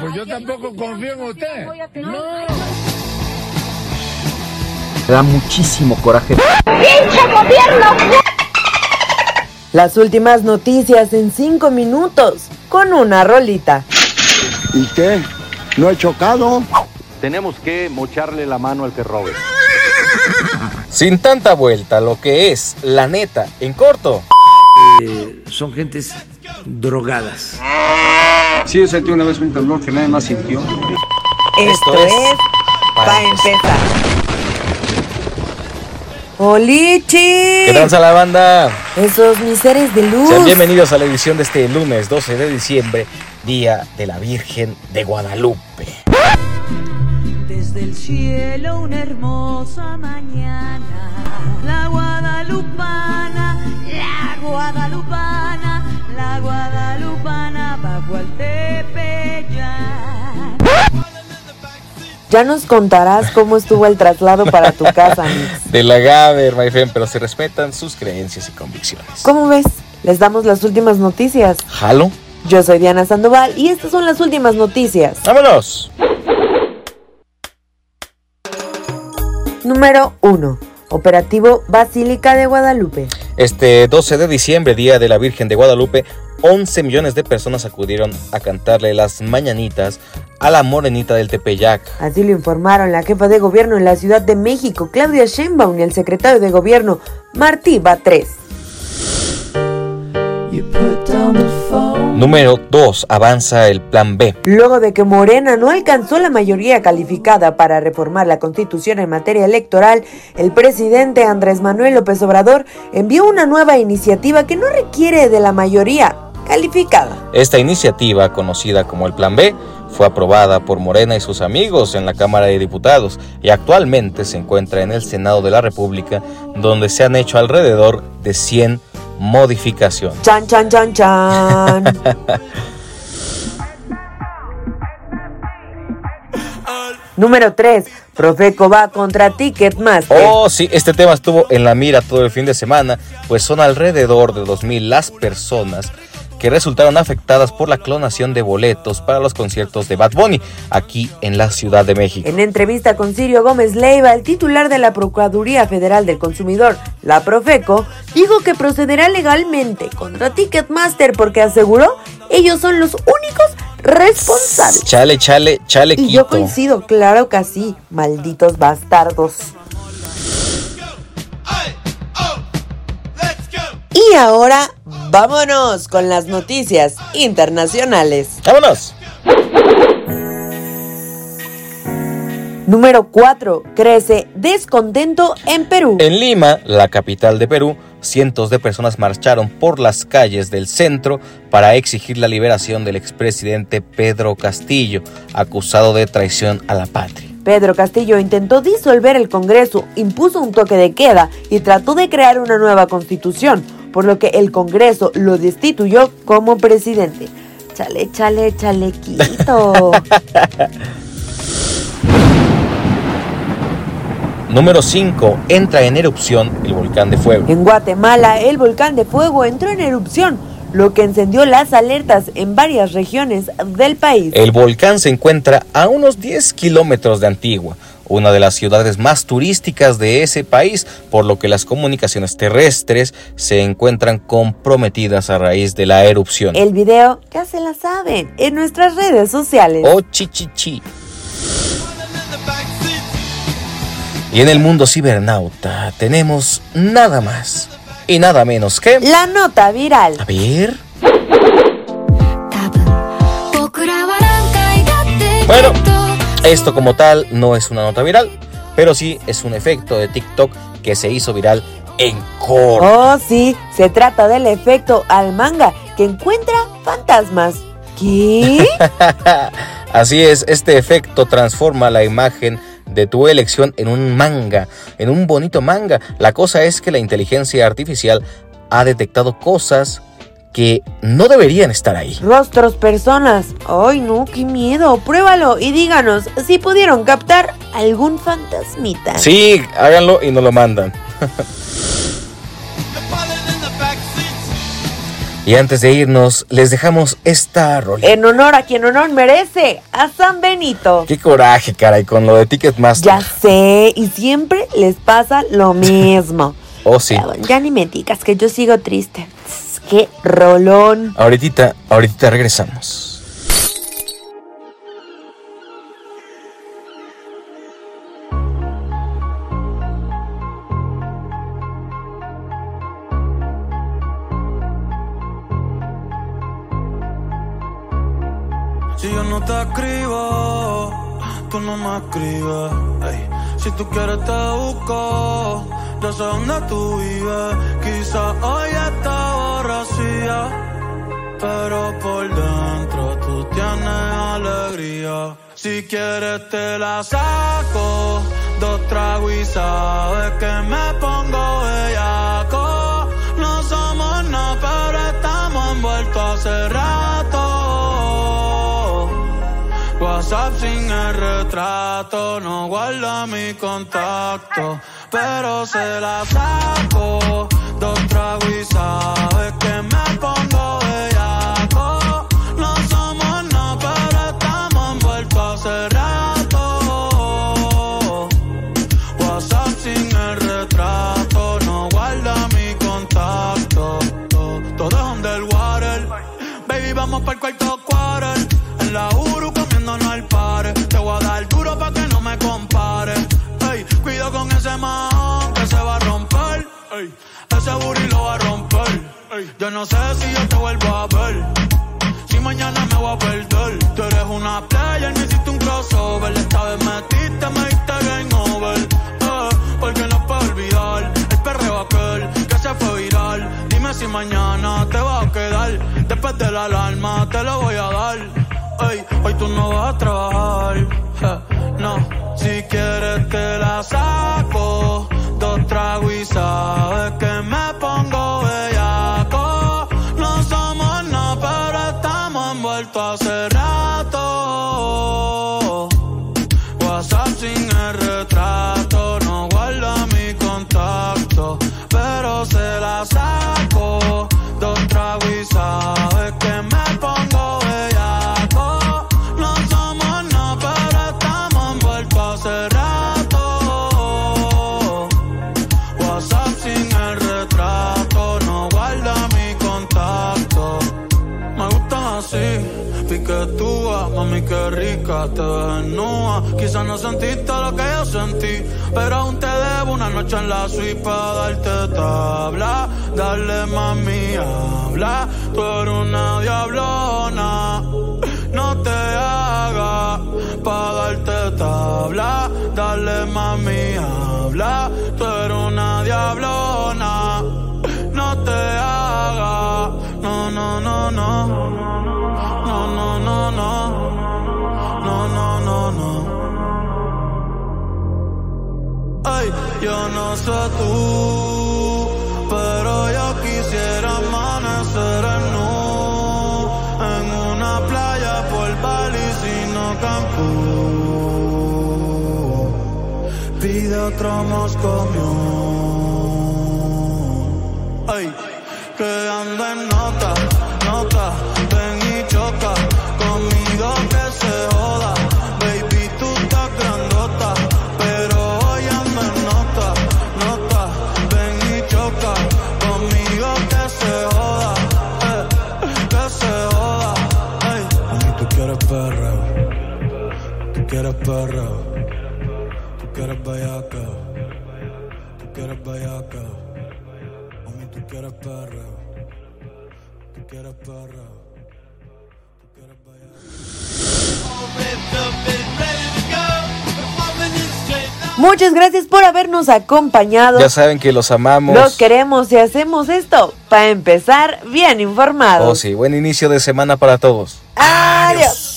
pues yo tampoco confío en usted. No. Me da muchísimo coraje. ¡Pinche gobierno! Las últimas noticias en cinco minutos con una rolita. ¿Y qué? ¿No he chocado? Tenemos que mocharle la mano al que robe. Sin tanta vuelta, lo que es, la neta, en corto. Eh, son gentes drogadas. Sí, yo sentí una vez un temblor que nadie más sintió. Esto, es, para empezar. ¡Olichi! ¿Qué tal, la banda? Esos miseres de luz. Sean bienvenidos a la edición de este lunes 12 de diciembre, Día de la Virgen de Guadalupe. Desde el cielo una hermosa mañana, la guadalupana, Ya nos contarás cómo estuvo el traslado para tu casa, Mix. De la Gaber, my friend, pero se respetan sus creencias y convicciones. ¿Cómo ves? Les damos las últimas noticias. ¿Jalo? Yo soy Diana Sandoval y estas son las últimas noticias. ¡Vámonos! Número 1. Operativo Basílica de Guadalupe. Este 12 de diciembre, Día de la Virgen de Guadalupe, 11 millones de personas acudieron a cantarle las mañanitas a la morenita del Tepeyac. Así lo informaron la jefa de gobierno en la Ciudad de México, Claudia Sheinbaum, y el secretario de gobierno, Martí Batres. Número 2. Avanza el Plan B. Luego de que Morena no alcanzó la mayoría calificada para reformar la constitución en materia electoral, el presidente Andrés Manuel López Obrador envió una nueva iniciativa que no requiere de la mayoría calificada. Esta iniciativa, conocida como el Plan B, fue aprobada por Morena y sus amigos en la Cámara de Diputados y actualmente se encuentra en el Senado de la República, donde se han hecho alrededor de 100 modificaciones. Chan, chan, chan, chan. Número 3. Profeco va contra Ticketmaster. Oh, sí, este tema estuvo en la mira todo el fin de semana, pues son alrededor de 2.000 las personas que resultaron afectadas por la clonación de boletos para los conciertos de Bad Bunny aquí en la Ciudad de México. En entrevista con Sirio Gómez Leiva, el titular de la Procuraduría Federal del Consumidor, la Profeco, dijo que procederá legalmente contra Ticketmaster porque aseguró ellos son los únicos responsables. Chale, chale, chale. Y yo coincido, claro que sí, malditos bastardos. Y ahora vámonos con las noticias internacionales. ¡Vámonos! Número 4. Crece descontento en Perú. En Lima, la capital de Perú, cientos de personas marcharon por las calles del centro para exigir la liberación del expresidente Pedro Castillo, acusado de traición a la patria. Pedro Castillo intentó disolver el Congreso, impuso un toque de queda y trató de crear una nueva constitución, por lo que el Congreso lo destituyó como presidente. Chale, chale, chalequito. Número 5. Entra en erupción el volcán de fuego. En Guatemala, el volcán de fuego entró en erupción, lo que encendió las alertas en varias regiones del país. El volcán se encuentra a unos 10 kilómetros de Antigua, una de las ciudades más turísticas de ese país, por lo que las comunicaciones terrestres se encuentran comprometidas a raíz de la erupción. El video ya se la saben en nuestras redes sociales. Oh, chichichi. Y en el mundo cibernauta tenemos nada más y nada menos que... La nota viral. A ver. Bueno, esto como tal no es una nota viral, pero sí es un efecto de TikTok que se hizo viral en corto. Oh, sí, se trata del efecto al manga que encuentra fantasmas. ¿Qué? Así es, este efecto transforma la imagen de tu elección en un manga, en un bonito manga. La cosa es que la inteligencia artificial ha detectado cosas que no deberían estar ahí. Rostros, personas. Ay, no, qué miedo. Pruébalo y díganos si pudieron captar algún fantasmita. Sí, háganlo y nos lo mandan. Y antes de irnos, les dejamos esta rola. En honor a quien honor merece, a San Benito. Qué coraje, caray, con lo de Ticketmaster. Ya sé, y siempre les pasa lo mismo. oh, sí. Ya, ya ni me digas que yo sigo triste. Qué rolón. Ahorita, ahorita regresamos. Si yo no te escribo, tú no me escribes. ey. Si tú quieres te busco, yo sé dónde tú vives. Quizás hoy está pero por dentro tú tienes alegría. Si quieres te la saco, dos tragos y sabes que me pongo bellaco. No somos nada, pero estamos envueltos hace rato. WhatsApp sin el retrato, no guarda mi contacto, pero se la saco. Dos tragos sabes hace rato. WhatsApp sin el retrato, no guarda mi contacto. Todo es underwater. Baby, vamos para el cuarto quarter. En la Uru comiéndonos al par. Te voy a dar duro pa' que no me compare. Ey, cuido con ese man que se va a romper. Ese booty lo va a romper. Yo no sé si yo te vuelvo a ver. Si mañana me voy a perder. Tú eres una player, me hiciste Esta vez metiste, me diste game over. Eh, porque no puedo olvidar el perreo aquel que se fue viral. Dime si mañana te va a quedar. Después de la alarma te lo voy a dar. Ey, hoy tú no vas a trabajar. no, si quieres te la saco. Dos tragos y sabes que me pongo bellaco. No somos nada, pero estamos envueltos hace rato. Que rica, te. Quizás no sentiste lo que yo sentí, pero aún te debo una noche en la suite para darte tabla. Dale mami, habla, tú eres una diablona. No te hagas para darte tabla. Dale mami, habla, tú eres una diablona. No te hagas, no, no, no, no. No, no, no, no. No, Ay, yo no sé tú, pero yo quisiera amanecer en nu, en una playa por Bali, sino Cancún. Pide otro Moscow Ay, que anda en nota, nota, ven y choca, Quieres perreo, tú quieres perreo, tú quieres bellaca, tú quieres bellaca. Mami, tú quieres perreo. Tú quieres perreo. Muchas gracias por habernos acompañado. Ya saben que los amamos. Los queremos y hacemos esto para empezar bien informados. Oh, sí, buen inicio de semana para todos. Adiós.